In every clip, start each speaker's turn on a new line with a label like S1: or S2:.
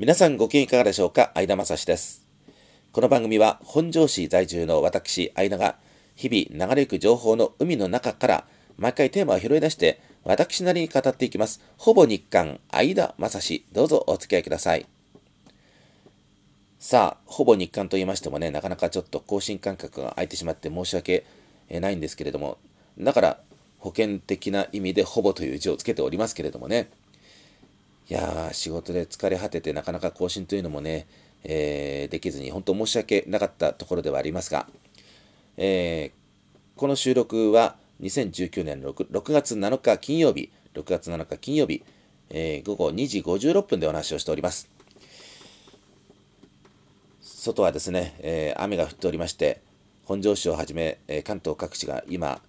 S1: 皆さんご機嫌いかがでしょうか？相田正史です。この番組は本庄市在住の私、相田が日々流れゆく情報の海の中から毎回テーマを拾い出して私なりに語っていきます。ほぼ日刊相田正史。どうぞお付き合いください。さあ、ほぼ日刊と言いましてもね、なかなかちょっと更新間隔が空いてしまって申し訳ないんですけれども、だから保険的な意味でほぼという字をつけておりますけれどもね、いやー、仕事で疲れ果ててなかなか更新というのもね、えー、できずに本当申し訳なかったところではありますが、えー、この収録は2019年 6, 6月7日金曜日、6月7日金曜日、えー、午後2時56分でお話をしております。外はですね、えー、雨が降っておりまして、本庄市をはじめ、えー、関東各地が今、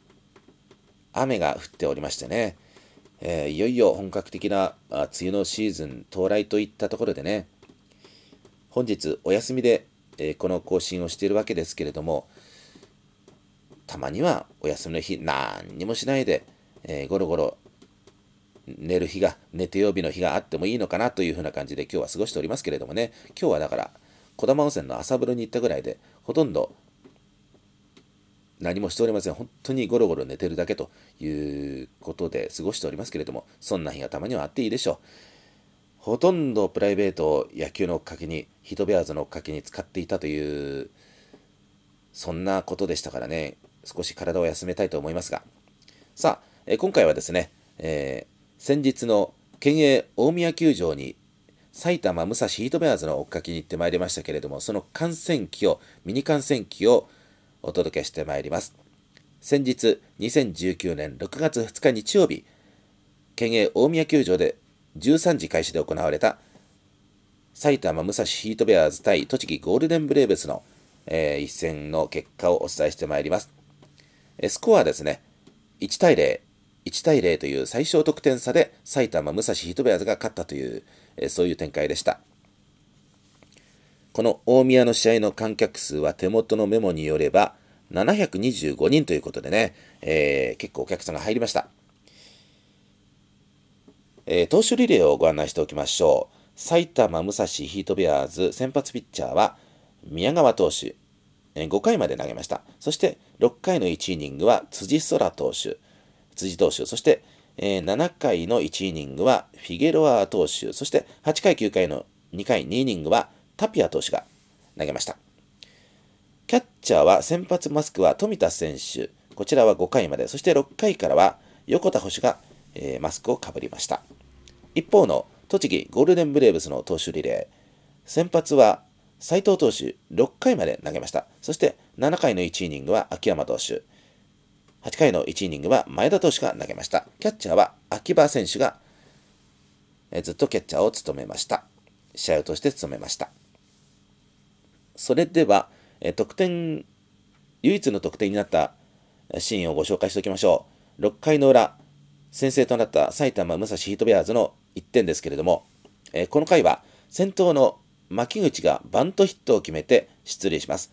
S1: 雨が降っておりましてね、えー、いよいよ本格的なあ梅雨のシーズン到来といったところでね、本日お休みで、えー、この更新をしているわけですけれども、たまにはお休みの日、何にもしないで、えー、ゴロゴロ寝る日が、寝て曜日の日があってもいいのかなというふうな感じで今日は過ごしておりますけれどもね、今日はだから、児玉温泉の朝風呂に行ったぐらいで、ほとんど何もしておりません。本当にゴロゴロ寝てるだけということで過ごしておりますけれども、そんな日がたまにはあっていいでしょう。ほとんどプライベートを野球の追っかけに、ヒトベアーズの追っかけに使っていたという、そんなことでしたからね、少し体を休めたいと思いますが。さあ、え今回はですね、えー、先日の県営大宮球場に埼玉武蔵ヒートベアーズの追っかけに行ってまいりましたけれども、その観戦機を、ミニ観戦機をお届けしてまいります。先日、2019年6月2日日曜日、県営大宮球場で13時開始で行われた埼玉武蔵ヒートベアーズ対栃木ゴールデンブレーブスの、えー、一戦の結果をお伝えしてまいります。スコアはですね、1対0、1対0という最小得点差で埼玉武蔵ヒートベアーズが勝ったという、え、そういう展開でした。この大宮の試合の観客数は手元のメモによれば725人ということでね、えー、結構お客さんが入りました。えー、投手リレーをご案内しておきましょう。埼玉武蔵ヒートベアーズ先発ピッチャーは宮川投手、えー、5回まで投げました。そして6回の1イニングは辻空投手、辻投手、そして、えー、7回の1イニングはフィゲロア投手、そして8回9回の2回2イニングはタピア投手が投げました。キャッチャーは先発マスクは富田選手、こちらは5回まで、そして6回からは横田捕手が、えー、マスクをかぶりました。一方の栃木ゴールデンブレーブスの投手リレー、先発は斉藤投手6回まで投げました。そして7回の1イニングは秋山投手、8回の1イニングは前田投手が投げました。キャッチャーは秋葉選手が、えずっとキャッチャーを務めました。試合を通して務めました。それでは、え得点、唯一の得点になったシーンをご紹介しておきましょう。6回の裏、先制となった埼玉武蔵ヒートベアーズの1点ですけれども、えこの回は先頭の牧口がバントヒットを決めて出塁します。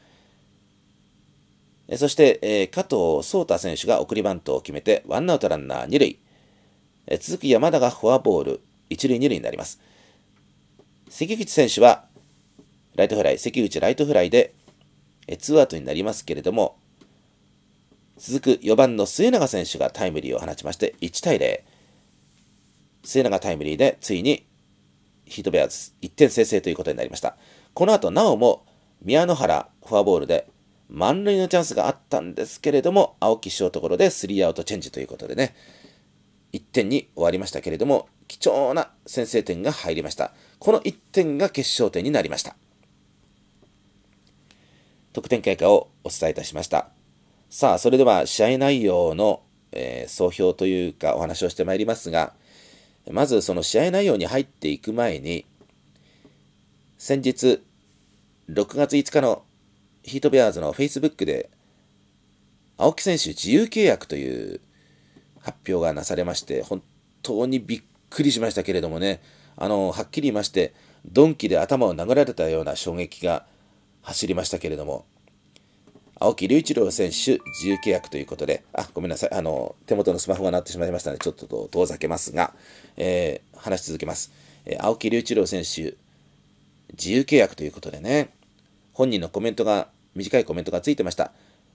S1: そして、え加藤壮太選手が送りバントを決めて、ワンアウトランナー2塁。え続く山田がフォアボール、1塁2塁になります。関口選手はライトフライ、関口ライトフライで、えツーアウトになりますけれども、続く4番の末永選手がタイムリーを放ちまして、1対0。末永タイムリーで、ついにヒートベアーズ1点先制ということになりました。この後、なおも宮野原フォアボールで満塁のチャンスがあったんですけれども、青木ショートゴロでスリーアウトチェンジということでね、1点に終わりましたけれども、貴重な先制点が入りました。この1点が決勝点になりました。得点結果をお伝えいたしました。さあ、それでは試合内容の、えー、総評というかお話をしてまいりますが、まずその試合内容に入っていく前に、先日、6月5日のヒートベアーズの Facebook で、青木選手自由契約という発表がなされまして、本当にびっくりしましたけれどもね、あの、はっきり言いまして、鈍器で頭を殴られたような衝撃が走りましたけれども、青木隆一郎選手、自由契約ということで、あ、ごめんなさい、あの、手元のスマホが鳴ってしまいましたので、ちょっと遠ざけますが、えー、話し続けます。えー、青木隆一郎選手、自由契約ということでね、本人のコメントが、短いコメントがついてました。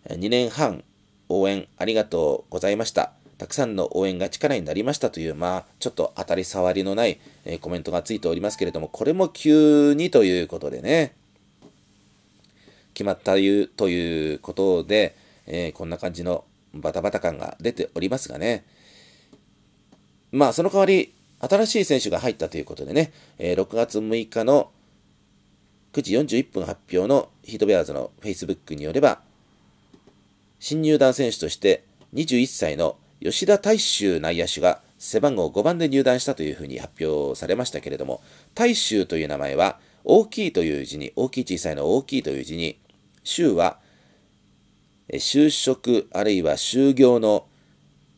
S1: 2年半応援ありがとうございました。たくさんの応援が力になりましたという、まあ、ちょっと当たり障りのない、えー、コメントがついておりますけれども、これも急にということでね、決まったということで、えー、こんな感じのバタバタ感が出ておりますがね、まあ、その代わり、新しい選手が入ったということでね、えー、6月6日の9時41分発表のヒートベアーズの Facebook によれば、新入団選手として21歳の吉田大衆内野手が背番号5番で入団したというふうに発表されましたけれども、大衆という名前は大きいという字に、大きい小さいの大きいという字に、州は就職あるいは就業の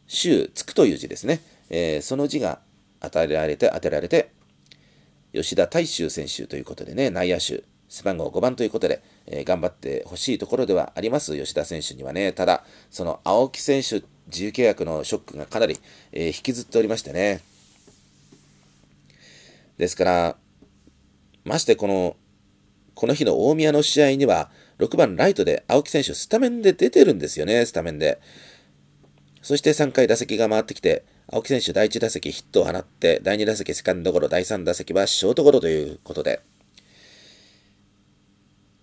S1: 就つくという字ですね。えー、その字が与えられて、当てられて、吉田大衆選手ということでね、内野手、背番号5番ということで、えー、頑張ってほしいところではあります、吉田選手にはね。ただ、その青木選手、自由契約のショックがかなり、えー、引きずっておりましてね。ですから、ましてこの、この日の大宮の試合には、6番ライトで青木選手スタメンで出てるんですよね、スタメンで。そして3回打席が回ってきて、青木選手第1打席ヒットを放って、第2打席セカンドゴロ、第3打席はショートゴロということで、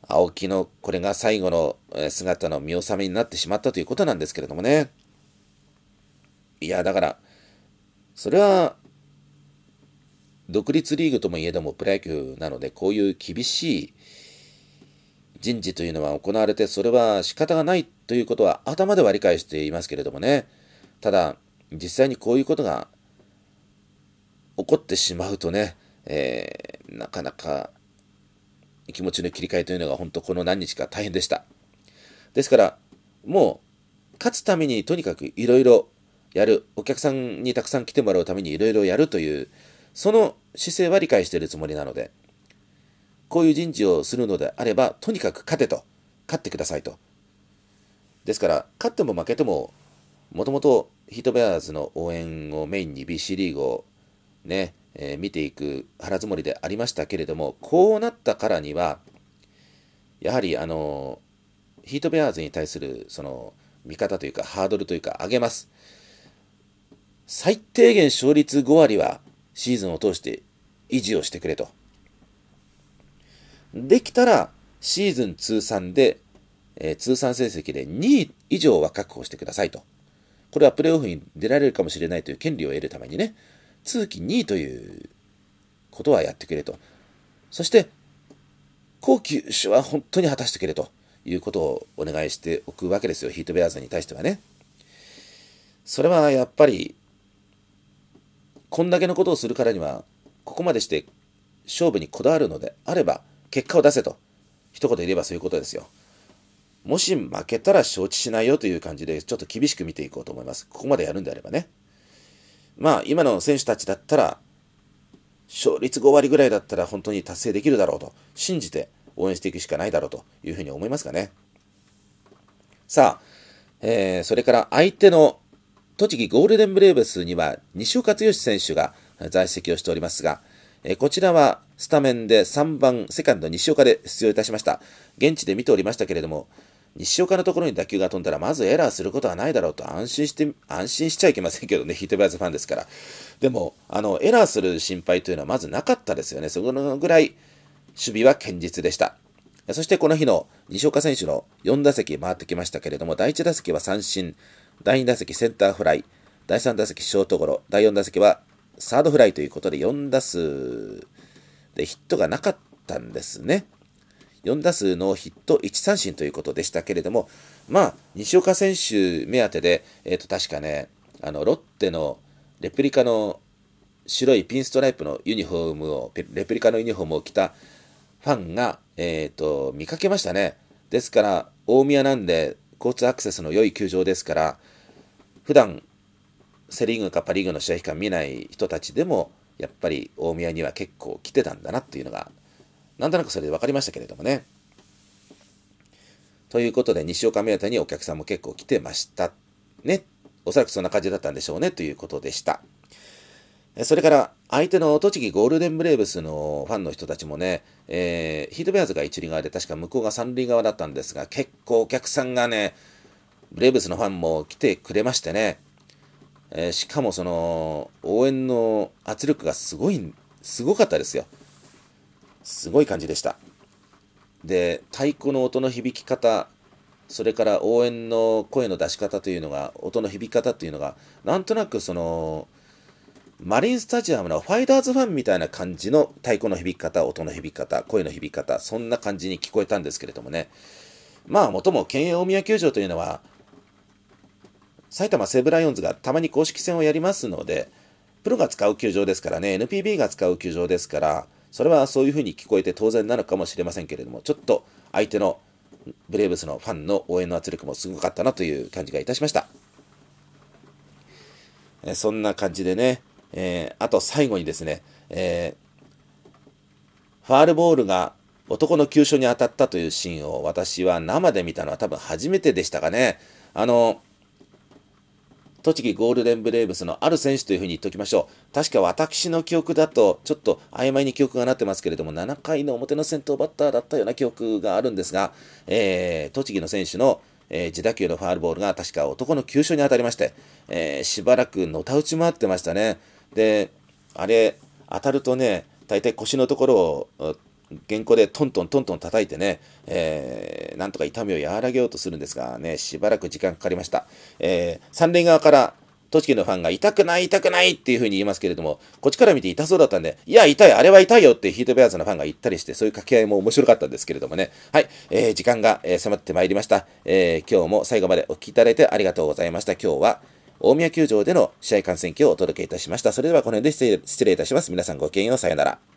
S1: 青木のこれが最後の姿の見納めになってしまったということなんですけれどもね。いや、だから、それは、独立リーグともいえどもプロ野球なので、こういう厳しい人事というのは行われて、それは仕方がないということは頭では理解していますけれどもね。ただ、実際にこういうことが起こってしまうとね、えー、なかなか気持ちの切り替えというのが本当この何日か大変でした。ですから、もう勝つためにとにかくいろいろやる、お客さんにたくさん来てもらうためにいろいろやるという、その姿勢は理解しているつもりなので、こういう人事をするのであれば、とにかく勝てと、勝ってくださいと。ですから、勝っても負けても、もともとヒートベアーズの応援をメインに BC リーグをね、えー、見ていく腹積もりでありましたけれども、こうなったからには、やはりあの、ヒートベアーズに対するその見方というか、ハードルというか、上げます。最低限勝率5割はシーズンを通して維持をしてくれと。できたら、シーズン通算で、えー、通算成績で2位以上は確保してくださいと。これはプレーオフに出られるかもしれないという権利を得るためにね、通期2位ということはやってくれと。そして、高級手は本当に果たしてくれということをお願いしておくわけですよ、ヒートベアーズに対してはね。それはやっぱり、こんだけのことをするからには、ここまでして勝負にこだわるのであれば、結果を出せと。一言言えばそういうことですよ。もし負けたら承知しないよという感じで、ちょっと厳しく見ていこうと思います。ここまでやるんであればね。まあ、今の選手たちだったら、勝率5割ぐらいだったら本当に達成できるだろうと信じて応援していくしかないだろうというふうに思いますがね。さあ、えー、それから相手の栃木ゴールデンブレーブスには西岡剛選手が在籍をしておりますが、え、こちらはスタメンで3番セカンド西岡で出場いたしました。現地で見ておりましたけれども、西岡のところに打球が飛んだら、まずエラーすることはないだろうと安心して、安心しちゃいけませんけどね、ヒートベアーズファンですから。でも、あの、エラーする心配というのはまずなかったですよね。そのぐらい、守備は堅実でした。そしてこの日の西岡選手の4打席回ってきましたけれども、第1打席は三振、第2打席センターフライ、第3打席ショートゴロ、第4打席はサードフライということで4打数でヒットがなかったんですね。4打数のヒット1三振ということでしたけれども、まあ、西岡選手目当てで、えっ、ー、と、確かね、あの、ロッテのレプリカの白いピンストライプのユニフォームを、レプリカのユニフォームを着たファンが、えっ、ー、と、見かけましたね。ですから、大宮なんで、交通アクセスの良い球場ですから、普段セ・リーグかパ・リーグの試合しか見ない人たちでも、やっぱり大宮には結構来てたんだなっていうのがなんとなくそれで分かりましたけれどもね。ということで、西岡目当てにお客さんも結構来てました。ね。おそらくそんな感じだったんでしょうね、ということでした。それから、相手の栃木ゴールデンブレーブスのファンの人たちもね、えー、ヒートベアーズが一塁側で、確か向こうが三塁側だったんですが、結構お客さんがね、ブレーブスのファンも来てくれましてね、えー、しかもその、応援の圧力がすごい、すごかったですよ。すごい感じでした。で、太鼓の音の響き方、それから応援の声の出し方というのが、音の響き方というのが、なんとなくその、マリンスタジアムのファイターズファンみたいな感じの太鼓の響き方、音の響き方、声の響き方、そんな感じに聞こえたんですけれどもね。まあ、もとも県営大宮球場というのは、埼玉西武ライオンズがたまに公式戦をやりますので、プロが使う球場ですからね、NPB が使う球場ですから、それはそういうふうに聞こえて当然なのかもしれませんけれども、ちょっと相手のブレーブスのファンの応援の圧力もすごかったなという感じがいたしました。えそんな感じでね、えー、あと最後にですね、えー、ファールボールが男の急所に当たったというシーンを私は生で見たのは多分初めてでしたかね。あの、栃木ゴールデンブレーブスのある選手というふうに言っておきましょう。確か私の記憶だと、ちょっと曖昧に記憶がなってますけれども、7回の表の先頭バッターだったような記憶があるんですが、えー、栃木の選手の、えー、自打球のファールボールが確か男の急所に当たりまして、えー、しばらくのたうち回ってましたね。で、あれ、当たるとね、大体腰のところを、原稿でトントントントン叩いてね、えー、なんとか痛みを和らげようとするんですがね、しばらく時間かかりました。えー、三塁側から栃木のファンが痛くない痛くないっていう風に言いますけれども、こっちから見て痛そうだったんで、いや、痛い、あれは痛いよってヒートベアーズのファンが言ったりして、そういう掛け合いも面白かったんですけれどもね。はい、えー、時間が、え迫ってまいりました、え今日も最後までお聴きいただいてありがとうございました。今日は、大宮球場での試合観戦記をお届けいたしました。それではこの辺で失礼いたします。皆さんごきげんよう。さようなら。